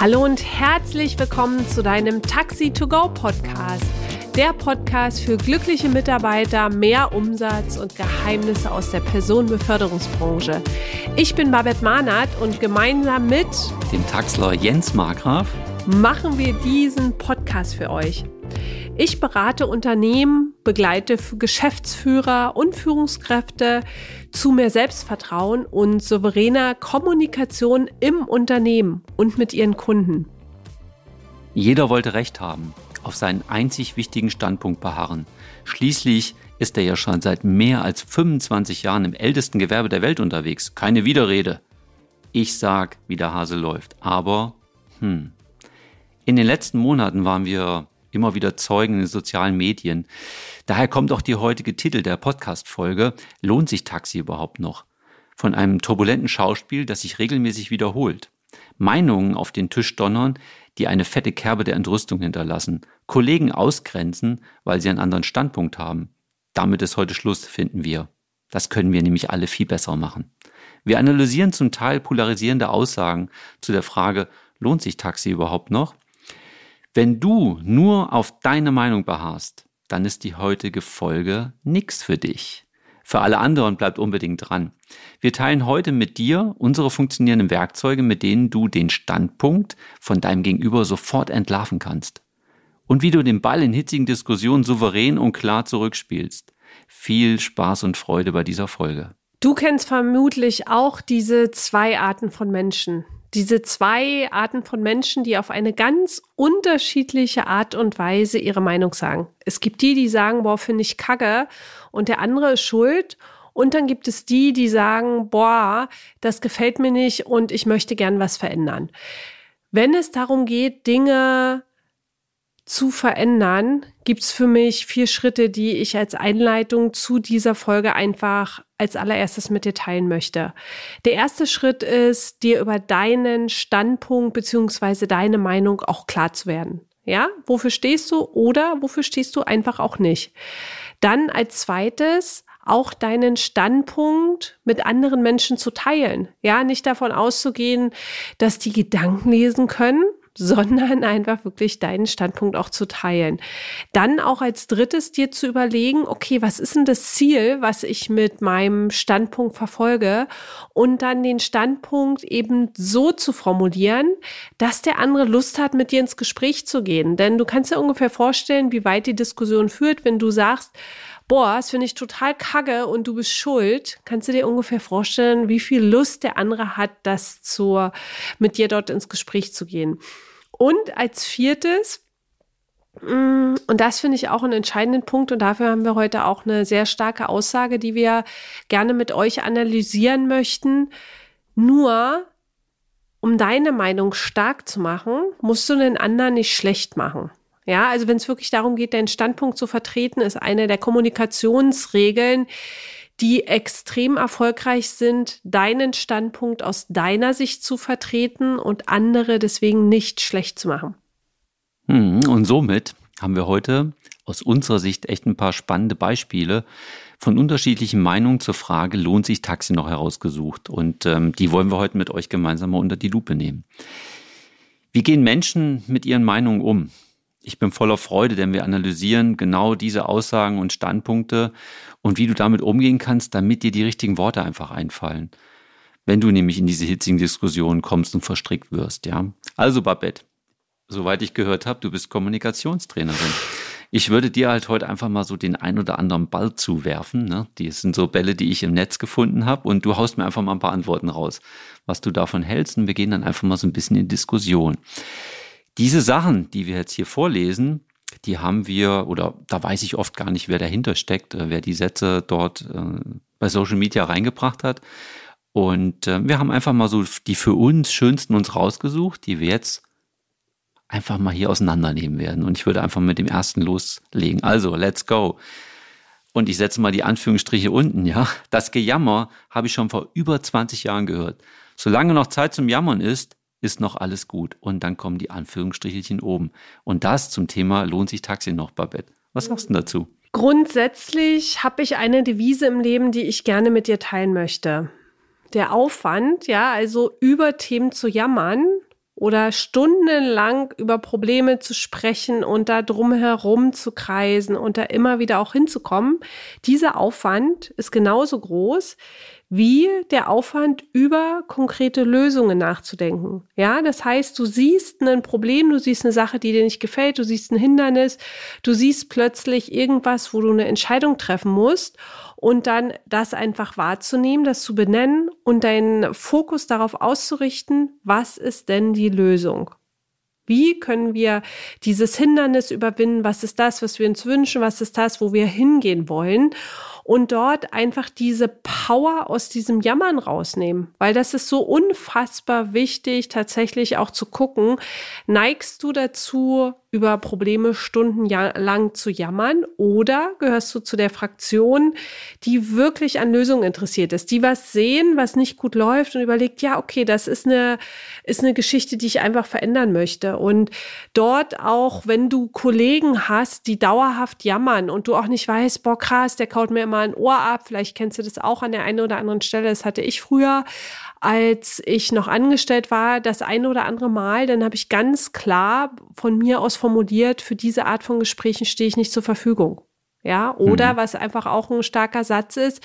Hallo und herzlich willkommen zu deinem Taxi to Go Podcast. Der Podcast für glückliche Mitarbeiter, mehr Umsatz und Geheimnisse aus der Personenbeförderungsbranche. Ich bin Babette Mahnert und gemeinsam mit dem Taxler Jens Markgraf machen wir diesen Podcast für euch. Ich berate Unternehmen, begleite Geschäftsführer und Führungskräfte zu mehr Selbstvertrauen und souveräner Kommunikation im Unternehmen und mit ihren Kunden. Jeder wollte Recht haben, auf seinen einzig wichtigen Standpunkt beharren. Schließlich ist er ja schon seit mehr als 25 Jahren im ältesten Gewerbe der Welt unterwegs. Keine Widerrede. Ich sag, wie der Hase läuft. Aber, hm. In den letzten Monaten waren wir immer wieder Zeugen in den sozialen Medien. Daher kommt auch die heutige Titel der Podcast-Folge Lohnt sich Taxi überhaupt noch? Von einem turbulenten Schauspiel, das sich regelmäßig wiederholt. Meinungen auf den Tisch donnern, die eine fette Kerbe der Entrüstung hinterlassen. Kollegen ausgrenzen, weil sie einen anderen Standpunkt haben. Damit ist heute Schluss, finden wir. Das können wir nämlich alle viel besser machen. Wir analysieren zum Teil polarisierende Aussagen zu der Frage, lohnt sich Taxi überhaupt noch? Wenn du nur auf deine Meinung beharrst, dann ist die heutige Folge nix für dich. Für alle anderen bleibt unbedingt dran. Wir teilen heute mit dir unsere funktionierenden Werkzeuge, mit denen du den Standpunkt von deinem Gegenüber sofort entlarven kannst. Und wie du den Ball in hitzigen Diskussionen souverän und klar zurückspielst. Viel Spaß und Freude bei dieser Folge. Du kennst vermutlich auch diese zwei Arten von Menschen, diese zwei Arten von Menschen, die auf eine ganz unterschiedliche Art und Weise ihre Meinung sagen. Es gibt die, die sagen, boah, finde ich kacke und der andere ist schuld. Und dann gibt es die, die sagen, boah, das gefällt mir nicht und ich möchte gern was verändern. Wenn es darum geht, Dinge zu verändern, gibt es für mich vier Schritte, die ich als Einleitung zu dieser Folge einfach als allererstes mit dir teilen möchte. Der erste Schritt ist, dir über deinen Standpunkt beziehungsweise deine Meinung auch klar zu werden. Ja, wofür stehst du oder wofür stehst du einfach auch nicht? Dann als zweites auch deinen Standpunkt mit anderen Menschen zu teilen. Ja, nicht davon auszugehen, dass die Gedanken lesen können, sondern einfach wirklich deinen Standpunkt auch zu teilen. Dann auch als drittes dir zu überlegen, okay, was ist denn das Ziel, was ich mit meinem Standpunkt verfolge? Und dann den Standpunkt eben so zu formulieren, dass der andere Lust hat, mit dir ins Gespräch zu gehen. Denn du kannst dir ungefähr vorstellen, wie weit die Diskussion führt, wenn du sagst, boah, das finde ich total kacke und du bist schuld, kannst du dir ungefähr vorstellen, wie viel Lust der andere hat, das zur, mit dir dort ins Gespräch zu gehen. Und als viertes, mm, und das finde ich auch einen entscheidenden Punkt und dafür haben wir heute auch eine sehr starke Aussage, die wir gerne mit euch analysieren möchten. Nur um deine Meinung stark zu machen, musst du den anderen nicht schlecht machen. Ja, also wenn es wirklich darum geht, deinen Standpunkt zu vertreten, ist eine der Kommunikationsregeln, die extrem erfolgreich sind, deinen Standpunkt aus deiner Sicht zu vertreten und andere deswegen nicht schlecht zu machen. Hm, und somit haben wir heute aus unserer Sicht echt ein paar spannende Beispiele von unterschiedlichen Meinungen zur Frage, lohnt sich Taxi noch herausgesucht? Und ähm, die wollen wir heute mit euch gemeinsam mal unter die Lupe nehmen. Wie gehen Menschen mit ihren Meinungen um? Ich bin voller Freude, denn wir analysieren genau diese Aussagen und Standpunkte und wie du damit umgehen kannst, damit dir die richtigen Worte einfach einfallen. Wenn du nämlich in diese hitzigen Diskussionen kommst und verstrickt wirst, ja. Also Babette, soweit ich gehört habe, du bist Kommunikationstrainerin. Ich würde dir halt heute einfach mal so den ein oder anderen Ball zuwerfen. Ne? Die sind so Bälle, die ich im Netz gefunden habe und du haust mir einfach mal ein paar Antworten raus, was du davon hältst und wir gehen dann einfach mal so ein bisschen in Diskussion. Diese Sachen, die wir jetzt hier vorlesen, die haben wir, oder da weiß ich oft gar nicht, wer dahinter steckt, äh, wer die Sätze dort äh, bei Social Media reingebracht hat. Und äh, wir haben einfach mal so die für uns schönsten uns rausgesucht, die wir jetzt einfach mal hier auseinandernehmen werden. Und ich würde einfach mit dem ersten loslegen. Also, let's go. Und ich setze mal die Anführungsstriche unten, ja. Das Gejammer habe ich schon vor über 20 Jahren gehört. Solange noch Zeit zum Jammern ist, ist noch alles gut. Und dann kommen die Anführungsstrichelchen oben. Und das zum Thema lohnt sich Taxi noch, Babette. Was sagst du dazu? Grundsätzlich habe ich eine Devise im Leben, die ich gerne mit dir teilen möchte. Der Aufwand, ja, also über Themen zu jammern oder stundenlang über Probleme zu sprechen und da drumherum zu kreisen und da immer wieder auch hinzukommen, dieser Aufwand ist genauso groß wie der Aufwand, über konkrete Lösungen nachzudenken. Ja, das heißt, du siehst ein Problem, du siehst eine Sache, die dir nicht gefällt, du siehst ein Hindernis, du siehst plötzlich irgendwas, wo du eine Entscheidung treffen musst und dann das einfach wahrzunehmen, das zu benennen und deinen Fokus darauf auszurichten, was ist denn die Lösung? Wie können wir dieses Hindernis überwinden? Was ist das, was wir uns wünschen? Was ist das, wo wir hingehen wollen? Und dort einfach diese Power aus diesem Jammern rausnehmen, weil das ist so unfassbar wichtig, tatsächlich auch zu gucken, neigst du dazu, über Probleme stundenlang zu jammern oder gehörst du zu der Fraktion, die wirklich an Lösungen interessiert ist, die was sehen, was nicht gut läuft und überlegt, ja, okay, das ist eine, ist eine Geschichte, die ich einfach verändern möchte. Und dort auch, wenn du Kollegen hast, die dauerhaft jammern und du auch nicht weißt, boah, krass, der kaut mir immer ein Ohr ab, vielleicht kennst du das auch an der einen oder anderen Stelle, das hatte ich früher, als ich noch angestellt war, das eine oder andere Mal, dann habe ich ganz klar von mir aus formuliert, für diese Art von Gesprächen stehe ich nicht zur Verfügung. Ja, oder mhm. was einfach auch ein starker Satz ist,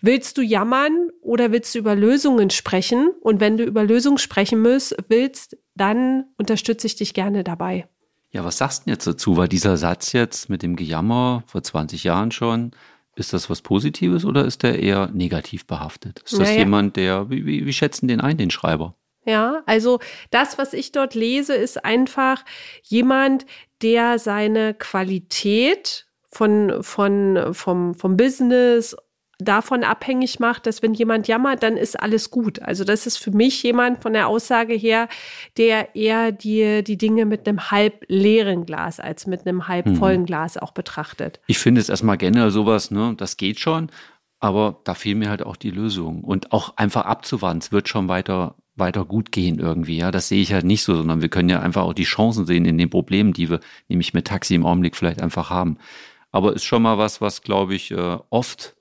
willst du jammern oder willst du über Lösungen sprechen? Und wenn du über Lösungen sprechen müsst, willst, dann unterstütze ich dich gerne dabei. Ja, was sagst du denn jetzt dazu? War dieser Satz jetzt mit dem Gejammer vor 20 Jahren schon, ist das was Positives oder ist der eher negativ behaftet? Ist das naja. jemand, der, wie, wie, wie schätzen den ein, den Schreiber? Ja, also das, was ich dort lese, ist einfach jemand, der seine Qualität von, von, vom, vom Business davon abhängig macht, dass wenn jemand jammert, dann ist alles gut. Also das ist für mich jemand von der Aussage her, der eher die, die Dinge mit einem halb leeren Glas als mit einem halb mhm. vollen Glas auch betrachtet. Ich finde es erstmal generell sowas, ne, das geht schon, aber da fehlt mir halt auch die Lösung und auch einfach abzuwarten. Es wird schon weiter weiter gut gehen irgendwie. Ja, das sehe ich halt nicht so, sondern wir können ja einfach auch die Chancen sehen in den Problemen, die wir nämlich mit Taxi im Augenblick vielleicht einfach haben. Aber ist schon mal was, was glaube ich äh, oft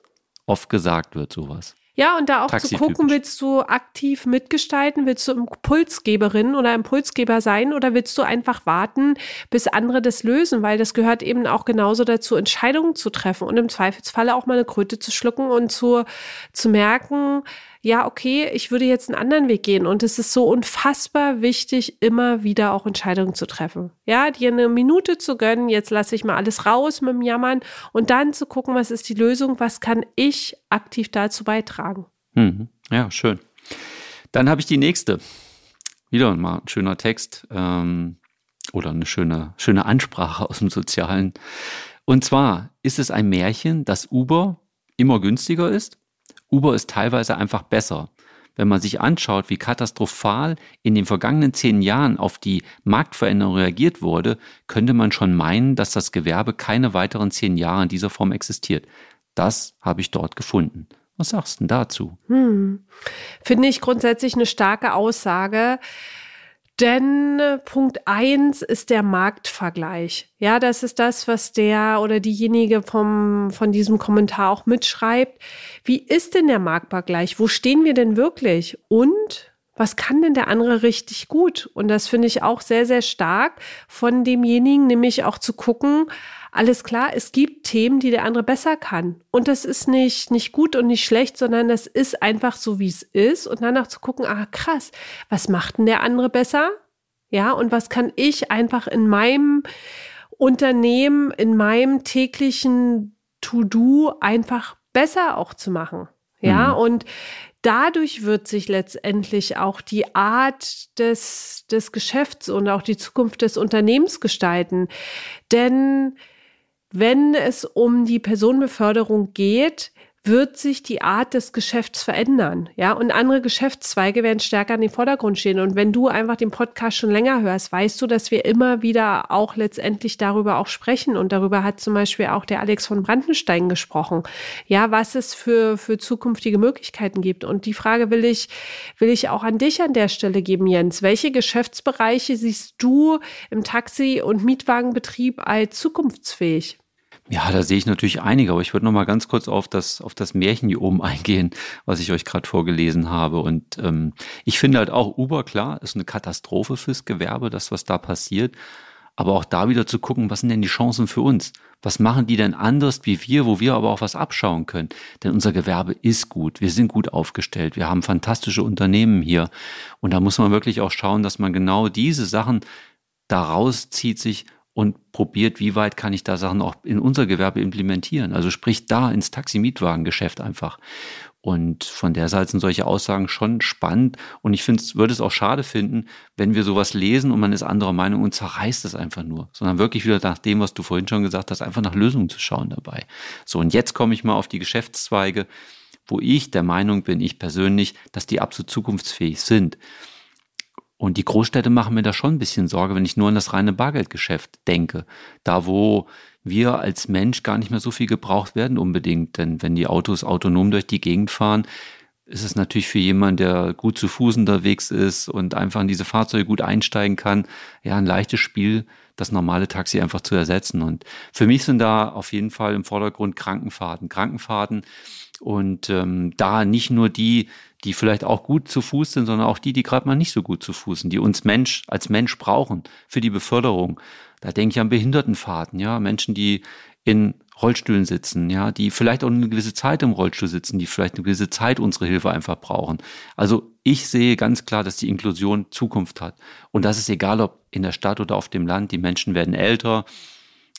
oft gesagt wird, sowas. Ja, und da auch zu gucken, willst du aktiv mitgestalten, willst du Impulsgeberin oder Impulsgeber sein oder willst du einfach warten, bis andere das lösen, weil das gehört eben auch genauso dazu, Entscheidungen zu treffen und im Zweifelsfalle auch mal eine Kröte zu schlucken und zu, zu merken, ja, okay, ich würde jetzt einen anderen Weg gehen. Und es ist so unfassbar wichtig, immer wieder auch Entscheidungen zu treffen. Ja, dir eine Minute zu gönnen, jetzt lasse ich mal alles raus mit dem Jammern und dann zu gucken, was ist die Lösung, was kann ich aktiv dazu beitragen. Mhm. Ja, schön. Dann habe ich die nächste. Wieder mal ein schöner Text ähm, oder eine schöne, schöne Ansprache aus dem Sozialen. Und zwar ist es ein Märchen, dass Uber immer günstiger ist Uber ist teilweise einfach besser. Wenn man sich anschaut, wie katastrophal in den vergangenen zehn Jahren auf die Marktveränderung reagiert wurde, könnte man schon meinen, dass das Gewerbe keine weiteren zehn Jahre in dieser Form existiert. Das habe ich dort gefunden. Was sagst du dazu? Hm. Finde ich grundsätzlich eine starke Aussage. Denn äh, Punkt eins ist der Marktvergleich. Ja, das ist das, was der oder diejenige vom, von diesem Kommentar auch mitschreibt. Wie ist denn der Marktvergleich? Wo stehen wir denn wirklich? Und was kann denn der andere richtig gut? Und das finde ich auch sehr, sehr stark von demjenigen, nämlich auch zu gucken, alles klar, es gibt Themen, die der andere besser kann. Und das ist nicht, nicht gut und nicht schlecht, sondern das ist einfach so, wie es ist. Und danach zu gucken, ah, krass, was macht denn der andere besser? Ja, und was kann ich einfach in meinem Unternehmen, in meinem täglichen To-Do einfach besser auch zu machen? Ja, mhm. und dadurch wird sich letztendlich auch die Art des, des Geschäfts und auch die Zukunft des Unternehmens gestalten. Denn wenn es um die Personenbeförderung geht, wird sich die Art des Geschäfts verändern. Ja, und andere Geschäftszweige werden stärker in den Vordergrund stehen. Und wenn du einfach den Podcast schon länger hörst, weißt du, dass wir immer wieder auch letztendlich darüber auch sprechen. Und darüber hat zum Beispiel auch der Alex von Brandenstein gesprochen. Ja, was es für, für zukünftige Möglichkeiten gibt. Und die Frage will ich, will ich auch an dich an der Stelle geben, Jens. Welche Geschäftsbereiche siehst du im Taxi- und Mietwagenbetrieb als zukunftsfähig? Ja, da sehe ich natürlich einige, aber ich würde noch mal ganz kurz auf das, auf das Märchen hier oben eingehen, was ich euch gerade vorgelesen habe. Und ähm, ich finde halt auch, Uber, klar, ist eine Katastrophe fürs Gewerbe, das, was da passiert. Aber auch da wieder zu gucken, was sind denn die Chancen für uns? Was machen die denn anders wie wir, wo wir aber auch was abschauen können? Denn unser Gewerbe ist gut. Wir sind gut aufgestellt. Wir haben fantastische Unternehmen hier. Und da muss man wirklich auch schauen, dass man genau diese Sachen daraus zieht sich und probiert, wie weit kann ich da Sachen auch in unser Gewerbe implementieren. Also sprich da ins Taxi-Mietwagengeschäft einfach. Und von der Seite sind solche Aussagen schon spannend. Und ich finde, würde es auch schade finden, wenn wir sowas lesen und man ist anderer Meinung und zerreißt es einfach nur, sondern wirklich wieder nach dem, was du vorhin schon gesagt hast, einfach nach Lösungen zu schauen dabei. So, und jetzt komme ich mal auf die Geschäftszweige, wo ich der Meinung bin, ich persönlich, dass die absolut zukunftsfähig sind. Und die Großstädte machen mir da schon ein bisschen Sorge, wenn ich nur an das reine Bargeldgeschäft denke. Da, wo wir als Mensch gar nicht mehr so viel gebraucht werden unbedingt. Denn wenn die Autos autonom durch die Gegend fahren, ist es natürlich für jemanden, der gut zu Fuß unterwegs ist und einfach in diese Fahrzeuge gut einsteigen kann, ja, ein leichtes Spiel, das normale Taxi einfach zu ersetzen. Und für mich sind da auf jeden Fall im Vordergrund Krankenfahrten. Krankenfahrten und ähm, da nicht nur die, die vielleicht auch gut zu Fuß sind, sondern auch die, die gerade mal nicht so gut zu Fuß sind, die uns Mensch als Mensch brauchen für die Beförderung. Da denke ich an Behindertenfahrten, ja, Menschen, die in Rollstühlen sitzen, ja, die vielleicht auch eine gewisse Zeit im Rollstuhl sitzen, die vielleicht eine gewisse Zeit unsere Hilfe einfach brauchen. Also ich sehe ganz klar, dass die Inklusion Zukunft hat. Und das ist egal, ob in der Stadt oder auf dem Land. Die Menschen werden älter,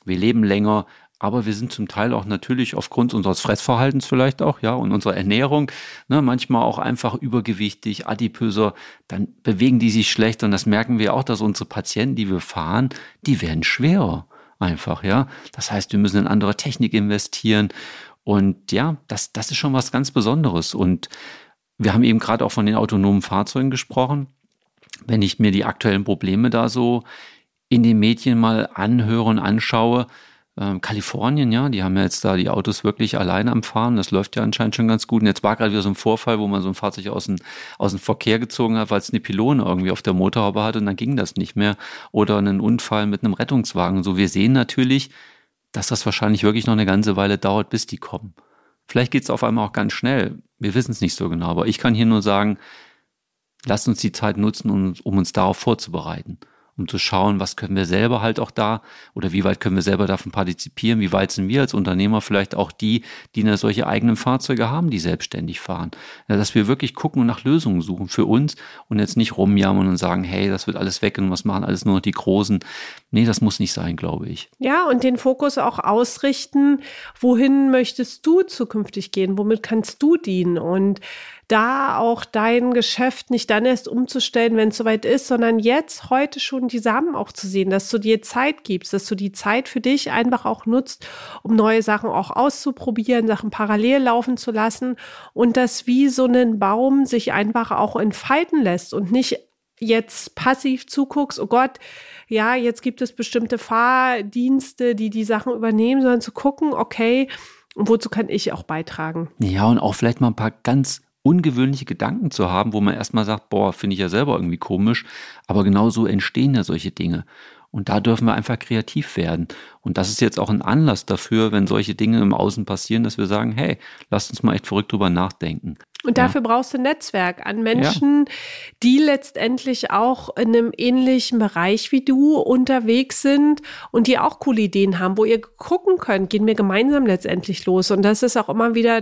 wir leben länger, aber wir sind zum Teil auch natürlich aufgrund unseres Fressverhaltens vielleicht auch, ja, und unserer Ernährung, ne, manchmal auch einfach übergewichtig, adipöser, dann bewegen die sich schlecht und das merken wir auch, dass unsere Patienten, die wir fahren, die werden schwerer einfach, ja. Das heißt, wir müssen in andere Technik investieren und ja, das, das ist schon was ganz Besonderes und wir haben eben gerade auch von den autonomen Fahrzeugen gesprochen. Wenn ich mir die aktuellen Probleme da so in den Medien mal anhöre und anschaue, ähm, Kalifornien, ja, die haben ja jetzt da die Autos wirklich alleine am Fahren. Das läuft ja anscheinend schon ganz gut. Und jetzt war gerade wieder so ein Vorfall, wo man so ein Fahrzeug aus dem, aus dem Verkehr gezogen hat, weil es eine Pylone irgendwie auf der Motorhaube hat und dann ging das nicht mehr. Oder einen Unfall mit einem Rettungswagen. So, wir sehen natürlich, dass das wahrscheinlich wirklich noch eine ganze Weile dauert, bis die kommen. Vielleicht geht es auf einmal auch ganz schnell. Wir wissen es nicht so genau. Aber ich kann hier nur sagen, lasst uns die Zeit nutzen, um, um uns darauf vorzubereiten um zu schauen, was können wir selber halt auch da oder wie weit können wir selber davon partizipieren, wie weit sind wir als Unternehmer vielleicht auch die, die eine solche eigenen Fahrzeuge haben, die selbstständig fahren. Ja, dass wir wirklich gucken und nach Lösungen suchen für uns und jetzt nicht rumjammern und sagen, hey, das wird alles weg und was machen alles nur noch die Großen. Nee, das muss nicht sein, glaube ich. Ja, und den Fokus auch ausrichten, wohin möchtest du zukünftig gehen, womit kannst du dienen und da auch dein Geschäft nicht dann erst umzustellen, wenn es soweit ist, sondern jetzt heute schon die Samen auch zu sehen, dass du dir Zeit gibst, dass du die Zeit für dich einfach auch nutzt, um neue Sachen auch auszuprobieren, Sachen parallel laufen zu lassen und dass wie so ein Baum sich einfach auch entfalten lässt und nicht jetzt passiv zuguckst, oh Gott, ja, jetzt gibt es bestimmte Fahrdienste, die die Sachen übernehmen, sondern zu gucken, okay, wozu kann ich auch beitragen? Ja, und auch vielleicht mal ein paar ganz ungewöhnliche Gedanken zu haben, wo man erstmal sagt, boah, finde ich ja selber irgendwie komisch, aber genau so entstehen ja solche Dinge. Und da dürfen wir einfach kreativ werden. Und das ist jetzt auch ein Anlass dafür, wenn solche Dinge im Außen passieren, dass wir sagen, hey, lasst uns mal echt verrückt drüber nachdenken. Und dafür ja. brauchst du ein Netzwerk an Menschen, ja. die letztendlich auch in einem ähnlichen Bereich wie du unterwegs sind und die auch coole Ideen haben, wo ihr gucken könnt, gehen wir gemeinsam letztendlich los. Und das ist auch immer wieder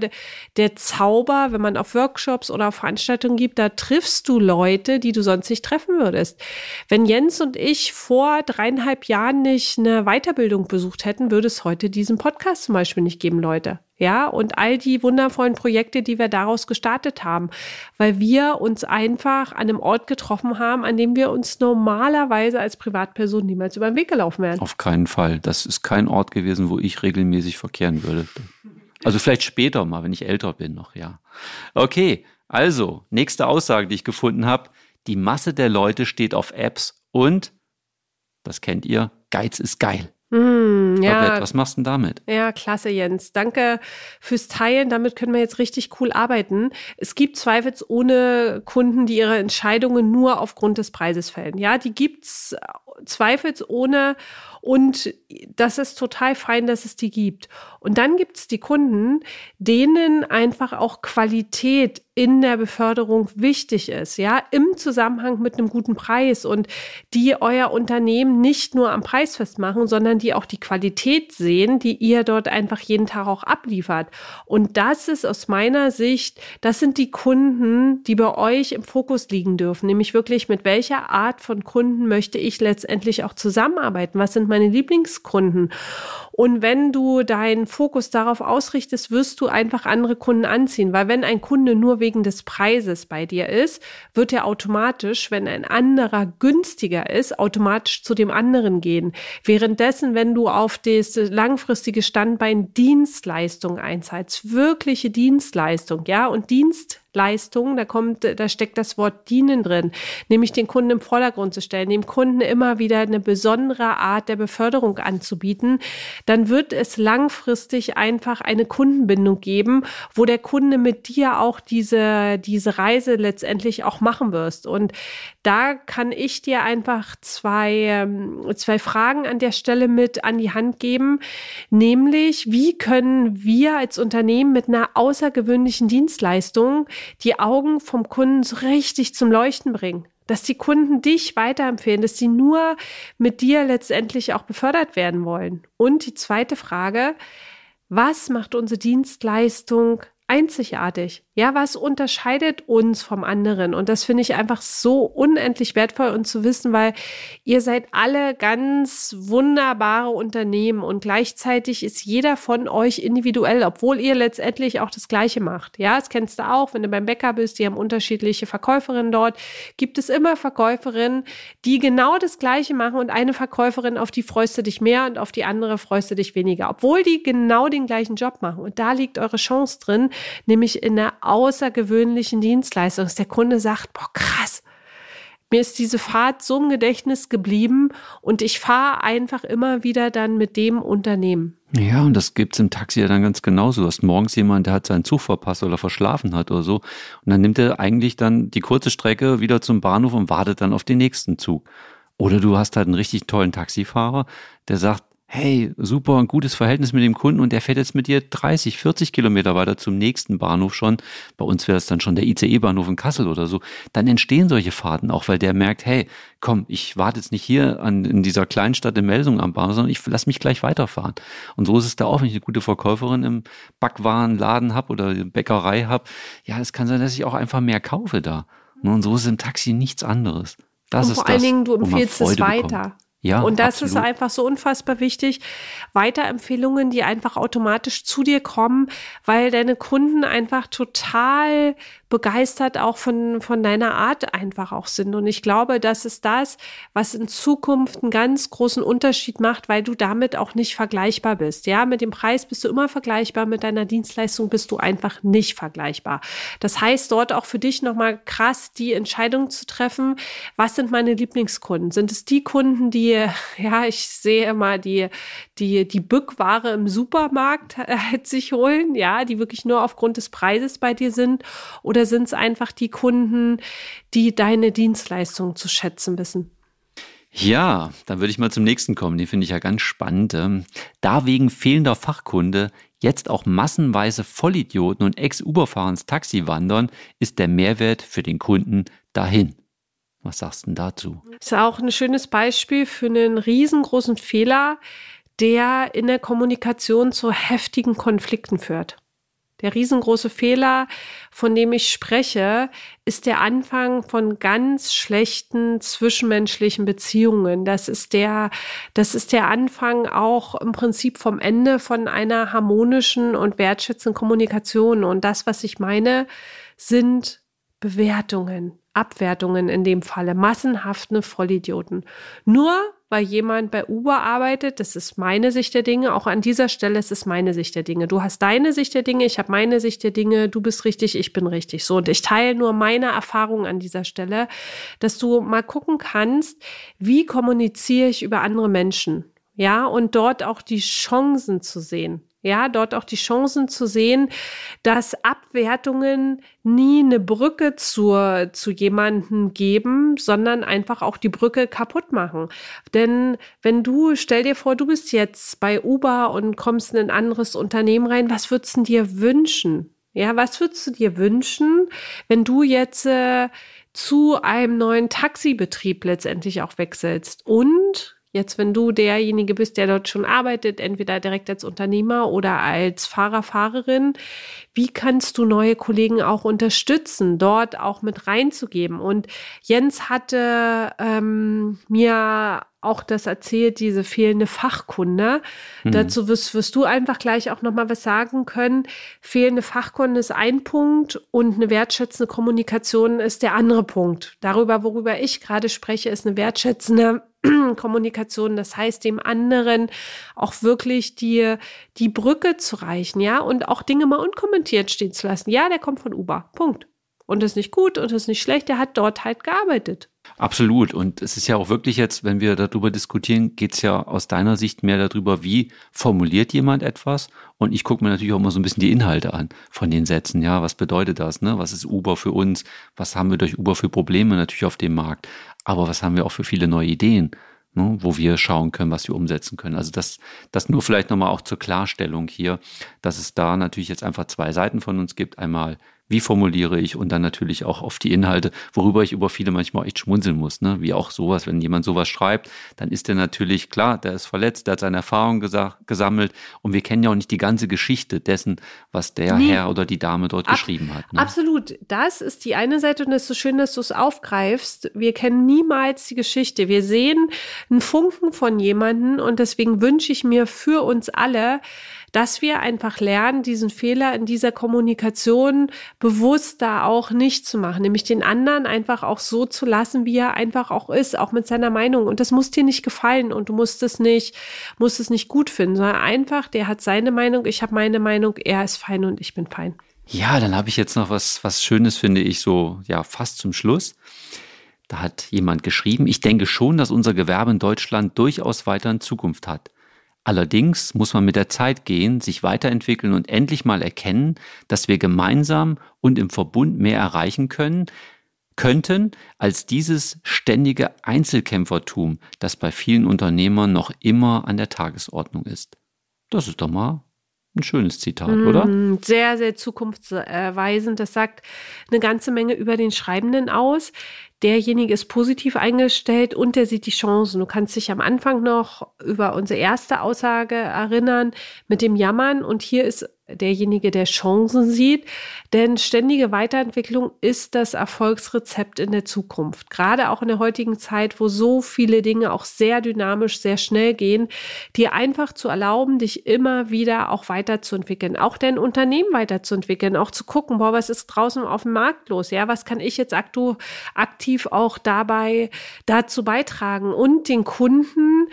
der Zauber, wenn man auf Workshops oder auf Veranstaltungen gibt, da triffst du Leute, die du sonst nicht treffen würdest. Wenn Jens und ich vor dreieinhalb Jahren nicht eine Weiterbildung besucht hätten, würde es heute diesen Podcast zum Beispiel nicht geben, Leute ja, und all die wundervollen Projekte, die wir daraus gestartet haben, weil wir uns einfach an einem Ort getroffen haben, an dem wir uns normalerweise als Privatperson niemals über den Weg gelaufen wären. Auf keinen Fall. Das ist kein Ort gewesen, wo ich regelmäßig verkehren würde. Also vielleicht später mal, wenn ich älter bin noch, ja. Okay, also, nächste Aussage, die ich gefunden habe. Die Masse der Leute steht auf Apps und, das kennt ihr, Geiz ist geil. Mm, ja. Babette, was machst du denn damit? Ja, klasse, Jens. Danke fürs Teilen. Damit können wir jetzt richtig cool arbeiten. Es gibt zweifelsohne Kunden, die ihre Entscheidungen nur aufgrund des Preises fällen. Ja, die gibt's zweifelsohne. Und das ist total fein, dass es die gibt. Und dann gibt es die Kunden, denen einfach auch Qualität in der Beförderung wichtig ist, ja, im Zusammenhang mit einem guten Preis und die euer Unternehmen nicht nur am Preis festmachen, sondern die auch die Qualität sehen, die ihr dort einfach jeden Tag auch abliefert. Und das ist aus meiner Sicht, das sind die Kunden, die bei euch im Fokus liegen dürfen, nämlich wirklich mit welcher Art von Kunden möchte ich letztendlich auch zusammenarbeiten? Was sind meine Lieblingskunden? Und wenn du deinen Fokus darauf ausrichtest, wirst du einfach andere Kunden anziehen, weil wenn ein Kunde nur wegen des Preises bei dir ist, wird er automatisch, wenn ein anderer günstiger ist, automatisch zu dem anderen gehen. Währenddessen, wenn du auf das langfristige Standbein Dienstleistung einzahlst, wirkliche Dienstleistung, ja, und Dienst Leistung, da kommt, da steckt das Wort dienen drin, nämlich den Kunden im Vordergrund zu stellen, dem Kunden immer wieder eine besondere Art der Beförderung anzubieten, dann wird es langfristig einfach eine Kundenbindung geben, wo der Kunde mit dir auch diese, diese Reise letztendlich auch machen wirst. Und da kann ich dir einfach zwei, ähm, zwei Fragen an der Stelle mit an die Hand geben, nämlich wie können wir als Unternehmen mit einer außergewöhnlichen Dienstleistung die Augen vom Kunden so richtig zum Leuchten bringen. Dass die Kunden dich weiterempfehlen, dass sie nur mit dir letztendlich auch befördert werden wollen. Und die zweite Frage, was macht unsere Dienstleistung einzigartig? Ja, was unterscheidet uns vom anderen? Und das finde ich einfach so unendlich wertvoll und zu wissen, weil ihr seid alle ganz wunderbare Unternehmen und gleichzeitig ist jeder von euch individuell, obwohl ihr letztendlich auch das Gleiche macht. Ja, das kennst du auch, wenn du beim Bäcker bist, die haben unterschiedliche Verkäuferinnen dort. Gibt es immer Verkäuferinnen, die genau das Gleiche machen und eine Verkäuferin, auf die freust du dich mehr und auf die andere freust du dich weniger, obwohl die genau den gleichen Job machen. Und da liegt eure Chance drin, nämlich in der außergewöhnlichen Dienstleistung, dass der Kunde sagt, boah, krass, mir ist diese Fahrt so im Gedächtnis geblieben und ich fahre einfach immer wieder dann mit dem Unternehmen. Ja, und das gibt's im Taxi ja dann ganz genauso. Du hast morgens jemand, der hat seinen Zug verpasst oder verschlafen hat oder so. Und dann nimmt er eigentlich dann die kurze Strecke wieder zum Bahnhof und wartet dann auf den nächsten Zug. Oder du hast halt einen richtig tollen Taxifahrer, der sagt, hey, super, ein gutes Verhältnis mit dem Kunden und der fährt jetzt mit dir 30, 40 Kilometer weiter zum nächsten Bahnhof schon. Bei uns wäre es dann schon der ICE-Bahnhof in Kassel oder so. Dann entstehen solche Fahrten auch, weil der merkt, hey, komm, ich warte jetzt nicht hier an, in dieser Kleinstadt in Melsung am Bahnhof, sondern ich lass mich gleich weiterfahren. Und so ist es da auch, wenn ich eine gute Verkäuferin im Backwarenladen habe oder Bäckerei habe. Ja, es kann sein, dass ich auch einfach mehr kaufe da. Und so ist im Taxi nichts anderes. Das und vor ist allen Dingen, du empfiehlst es weiter. Bekommt. Ja, und das absolut. ist einfach so unfassbar wichtig. Weiterempfehlungen, die einfach automatisch zu dir kommen, weil deine Kunden einfach total begeistert auch von, von deiner Art einfach auch sind. Und ich glaube, das ist das, was in Zukunft einen ganz großen Unterschied macht, weil du damit auch nicht vergleichbar bist. Ja, mit dem Preis bist du immer vergleichbar, mit deiner Dienstleistung bist du einfach nicht vergleichbar. Das heißt, dort auch für dich nochmal krass die Entscheidung zu treffen, was sind meine Lieblingskunden? Sind es die Kunden, die, ja, ich sehe immer die, die, die Bückware im Supermarkt äh, sich holen, ja, die wirklich nur aufgrund des Preises bei dir sind? Oder sind es einfach die Kunden, die deine Dienstleistung zu schätzen wissen? Ja, dann würde ich mal zum nächsten kommen. Den finde ich ja ganz spannend. Ähm, da wegen fehlender Fachkunde jetzt auch massenweise Vollidioten und Ex-Uber-Fahrer ins Taxi wandern, ist der Mehrwert für den Kunden dahin. Was sagst du denn dazu? Das ist auch ein schönes Beispiel für einen riesengroßen Fehler, der in der Kommunikation zu heftigen Konflikten führt. Der riesengroße Fehler, von dem ich spreche, ist der Anfang von ganz schlechten zwischenmenschlichen Beziehungen. Das ist der, das ist der Anfang auch im Prinzip vom Ende von einer harmonischen und wertschätzenden Kommunikation. Und das, was ich meine, sind Bewertungen, Abwertungen in dem Falle, massenhafte Vollidioten. Nur weil jemand bei Uber arbeitet, das ist meine Sicht der Dinge, auch an dieser Stelle ist es meine Sicht der Dinge. Du hast deine Sicht der Dinge, ich habe meine Sicht der Dinge, du bist richtig, ich bin richtig. So, und ich teile nur meine Erfahrung an dieser Stelle, dass du mal gucken kannst, wie kommuniziere ich über andere Menschen. Ja, und dort auch die Chancen zu sehen. Ja, dort auch die Chancen zu sehen, dass Abwertungen nie eine Brücke zur, zu jemanden geben, sondern einfach auch die Brücke kaputt machen. Denn wenn du, stell dir vor, du bist jetzt bei Uber und kommst in ein anderes Unternehmen rein, was würdest du dir wünschen? Ja, was würdest du dir wünschen, wenn du jetzt äh, zu einem neuen Taxibetrieb letztendlich auch wechselst und Jetzt, wenn du derjenige bist, der dort schon arbeitet, entweder direkt als Unternehmer oder als Fahrer, Fahrerin, wie kannst du neue Kollegen auch unterstützen, dort auch mit reinzugeben? Und Jens hatte ähm, mir auch das erzählt, diese fehlende Fachkunde. Mhm. Dazu wirst, wirst du einfach gleich auch nochmal was sagen können. Fehlende Fachkunde ist ein Punkt und eine wertschätzende Kommunikation ist der andere Punkt. Darüber, worüber ich gerade spreche, ist eine wertschätzende Kommunikation, das heißt, dem anderen auch wirklich die, die Brücke zu reichen, ja, und auch Dinge mal unkommentiert stehen zu lassen. Ja, der kommt von Uber. Punkt. Und ist nicht gut und ist nicht schlecht, der hat dort halt gearbeitet. Absolut. Und es ist ja auch wirklich jetzt, wenn wir darüber diskutieren, geht es ja aus deiner Sicht mehr darüber, wie formuliert jemand etwas. Und ich gucke mir natürlich auch mal so ein bisschen die Inhalte an von den Sätzen. Ja, was bedeutet das? Ne? Was ist Uber für uns? Was haben wir durch Uber für Probleme natürlich auf dem Markt? Aber was haben wir auch für viele neue Ideen? Ne, wo wir schauen können, was wir umsetzen können. Also das, das nur vielleicht nochmal auch zur Klarstellung hier, dass es da natürlich jetzt einfach zwei Seiten von uns gibt. Einmal wie formuliere ich und dann natürlich auch auf die Inhalte, worüber ich über viele manchmal echt schmunzeln muss, ne? wie auch sowas, wenn jemand sowas schreibt, dann ist der natürlich klar, der ist verletzt, der hat seine Erfahrungen gesammelt und wir kennen ja auch nicht die ganze Geschichte dessen, was der nee. Herr oder die Dame dort Ab geschrieben hat. Ne? Absolut, das ist die eine Seite und es ist so schön, dass du es aufgreifst. Wir kennen niemals die Geschichte. Wir sehen einen Funken von jemanden und deswegen wünsche ich mir für uns alle, dass wir einfach lernen, diesen Fehler in dieser Kommunikation bewusst da auch nicht zu machen, nämlich den anderen einfach auch so zu lassen, wie er einfach auch ist, auch mit seiner Meinung. Und das muss dir nicht gefallen und du musst es nicht, musst es nicht gut finden, sondern einfach, der hat seine Meinung, ich habe meine Meinung, er ist fein und ich bin fein. Ja, dann habe ich jetzt noch was, was Schönes, finde ich, so, ja, fast zum Schluss. Da hat jemand geschrieben, ich denke schon, dass unser Gewerbe in Deutschland durchaus weiter in Zukunft hat. Allerdings muss man mit der Zeit gehen, sich weiterentwickeln und endlich mal erkennen, dass wir gemeinsam und im Verbund mehr erreichen können, könnten, als dieses ständige Einzelkämpfertum, das bei vielen Unternehmern noch immer an der Tagesordnung ist. Das ist doch mal ein schönes Zitat, mm, oder? Sehr, sehr zukunftsweisend. Das sagt eine ganze Menge über den Schreibenden aus derjenige ist positiv eingestellt und der sieht die Chancen. Du kannst dich am Anfang noch über unsere erste Aussage erinnern mit dem Jammern und hier ist derjenige, der Chancen sieht. Denn ständige Weiterentwicklung ist das Erfolgsrezept in der Zukunft. Gerade auch in der heutigen Zeit, wo so viele Dinge auch sehr dynamisch, sehr schnell gehen, dir einfach zu erlauben, dich immer wieder auch weiterzuentwickeln, auch dein Unternehmen weiterzuentwickeln, auch zu gucken, boah, was ist draußen auf dem Markt los? Ja, was kann ich jetzt aktiv auch dabei dazu beitragen und den Kunden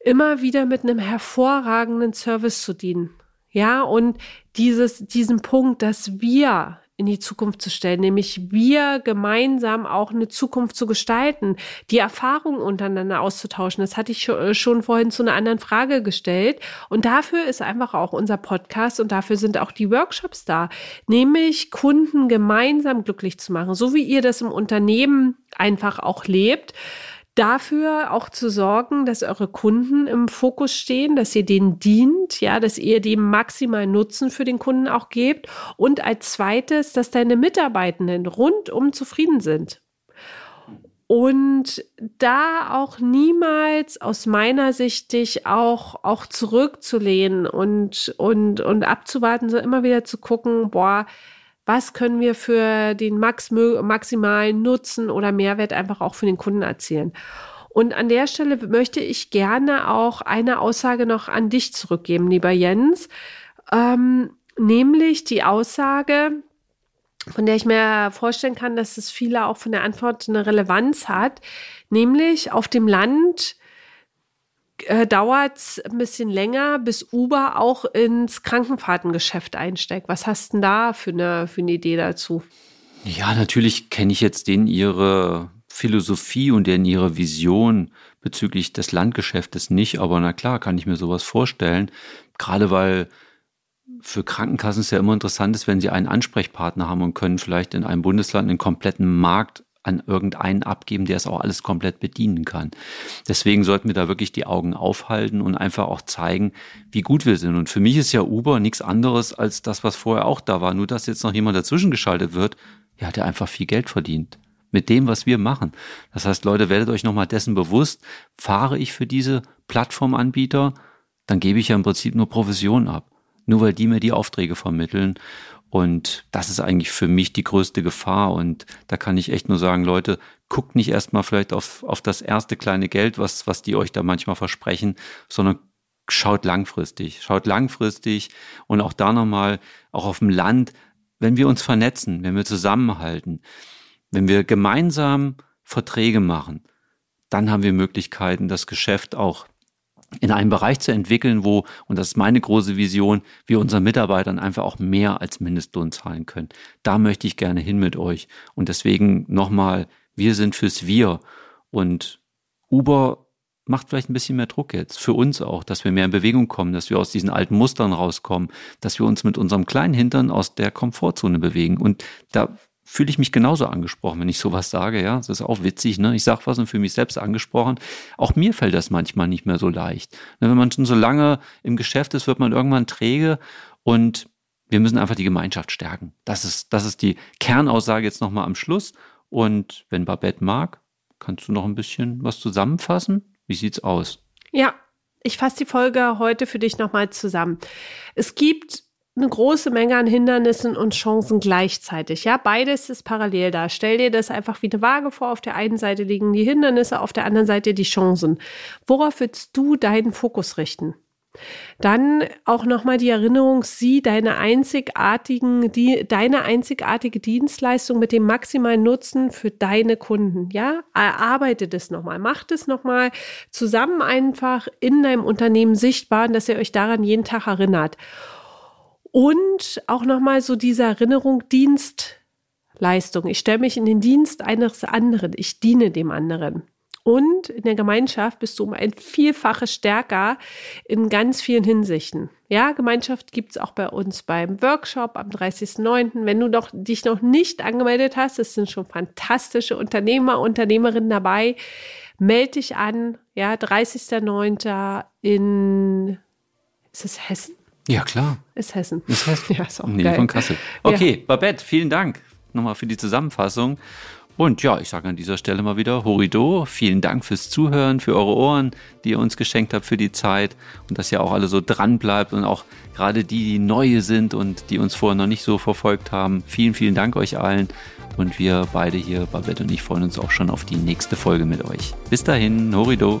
immer wieder mit einem hervorragenden Service zu dienen. Ja, und dieses, diesen Punkt, dass wir in die Zukunft zu stellen, nämlich wir gemeinsam auch eine Zukunft zu gestalten, die Erfahrungen untereinander auszutauschen. Das hatte ich äh, schon vorhin zu einer anderen Frage gestellt. Und dafür ist einfach auch unser Podcast und dafür sind auch die Workshops da, nämlich Kunden gemeinsam glücklich zu machen, so wie ihr das im Unternehmen einfach auch lebt dafür auch zu sorgen, dass eure Kunden im Fokus stehen, dass ihr denen dient, ja, dass ihr dem maximal Nutzen für den Kunden auch gebt und als zweites, dass deine Mitarbeitenden rundum zufrieden sind. Und da auch niemals aus meiner Sicht dich auch, auch zurückzulehnen und, und, und abzuwarten, so immer wieder zu gucken, boah, was können wir für den Max maximalen Nutzen oder Mehrwert einfach auch für den Kunden erzielen. Und an der Stelle möchte ich gerne auch eine Aussage noch an dich zurückgeben, lieber Jens, ähm, nämlich die Aussage, von der ich mir vorstellen kann, dass es viele auch von der Antwort eine Relevanz hat, nämlich auf dem Land äh, dauert es ein bisschen länger, bis Uber auch ins Krankenfahrtengeschäft einsteigt. Was hast du denn da für eine, für eine Idee dazu? Ja, natürlich kenne ich jetzt den ihre Philosophie und in ihrer Vision bezüglich des Landgeschäftes nicht, aber na klar, kann ich mir sowas vorstellen. Gerade weil für Krankenkassen es ja immer interessant ist, wenn sie einen Ansprechpartner haben und können vielleicht in einem Bundesland einen kompletten Markt an irgendeinen abgeben, der es auch alles komplett bedienen kann. Deswegen sollten wir da wirklich die Augen aufhalten und einfach auch zeigen, wie gut wir sind. Und für mich ist ja Uber nichts anderes als das, was vorher auch da war. Nur, dass jetzt noch jemand dazwischen geschaltet wird, ja, der einfach viel Geld verdient mit dem, was wir machen. Das heißt, Leute, werdet euch nochmal dessen bewusst, fahre ich für diese Plattformanbieter, dann gebe ich ja im Prinzip nur Provision ab. Nur weil die mir die Aufträge vermitteln. Und das ist eigentlich für mich die größte Gefahr. Und da kann ich echt nur sagen, Leute, guckt nicht erstmal vielleicht auf, auf das erste kleine Geld, was, was die euch da manchmal versprechen, sondern schaut langfristig. Schaut langfristig und auch da nochmal, auch auf dem Land, wenn wir uns vernetzen, wenn wir zusammenhalten, wenn wir gemeinsam Verträge machen, dann haben wir Möglichkeiten, das Geschäft auch in einem Bereich zu entwickeln, wo, und das ist meine große Vision, wir unseren Mitarbeitern einfach auch mehr als Mindestlohn zahlen können. Da möchte ich gerne hin mit euch. Und deswegen nochmal, wir sind fürs Wir. Und Uber macht vielleicht ein bisschen mehr Druck jetzt, für uns auch, dass wir mehr in Bewegung kommen, dass wir aus diesen alten Mustern rauskommen, dass wir uns mit unserem kleinen Hintern aus der Komfortzone bewegen. Und da fühle ich mich genauso angesprochen, wenn ich sowas sage, ja. Das ist auch witzig, ne? Ich sage was und fühle mich selbst angesprochen. Auch mir fällt das manchmal nicht mehr so leicht. Ne, wenn man schon so lange im Geschäft ist, wird man irgendwann träge und wir müssen einfach die Gemeinschaft stärken. Das ist, das ist die Kernaussage jetzt nochmal am Schluss. Und wenn Babette mag, kannst du noch ein bisschen was zusammenfassen? Wie sieht's aus? Ja, ich fasse die Folge heute für dich nochmal zusammen. Es gibt eine große Menge an Hindernissen und Chancen gleichzeitig. Ja, beides ist parallel da. Stell dir das einfach wie eine Waage vor. Auf der einen Seite liegen die Hindernisse, auf der anderen Seite die Chancen. Worauf willst du deinen Fokus richten? Dann auch nochmal die Erinnerung, sieh deine einzigartigen, die, deine einzigartige Dienstleistung mit dem maximalen Nutzen für deine Kunden. Ja, erarbeite das nochmal, mach das nochmal zusammen einfach in deinem Unternehmen sichtbar, dass ihr euch daran jeden Tag erinnert. Und auch nochmal so diese Erinnerung, Dienstleistung. Ich stelle mich in den Dienst eines anderen. Ich diene dem anderen. Und in der Gemeinschaft bist du um ein Vielfaches stärker in ganz vielen Hinsichten. Ja, Gemeinschaft gibt es auch bei uns beim Workshop am 30.09. Wenn du doch, dich noch nicht angemeldet hast, es sind schon fantastische Unternehmer, Unternehmerinnen dabei. Meld dich an, ja, 30.09. in, ist es Hessen? Ja, klar. Ist Hessen. Ist Hessen. Ja, ist auch nee, geil. von Kassel. Okay, Ja. Babette, vielen Dank nochmal für die Zusammenfassung. Und ja, ich sage an dieser Stelle mal wieder Horido. Vielen Dank fürs Zuhören, für eure Ohren, die ihr uns geschenkt habt für die Zeit und dass ihr auch alle so dran bleibt und auch gerade die, die neue sind und die uns vorher noch nicht so verfolgt haben. Vielen, vielen Dank euch allen. Und wir beide hier, Babette und ich, freuen uns auch schon auf die nächste Folge mit euch. Bis dahin, Horido.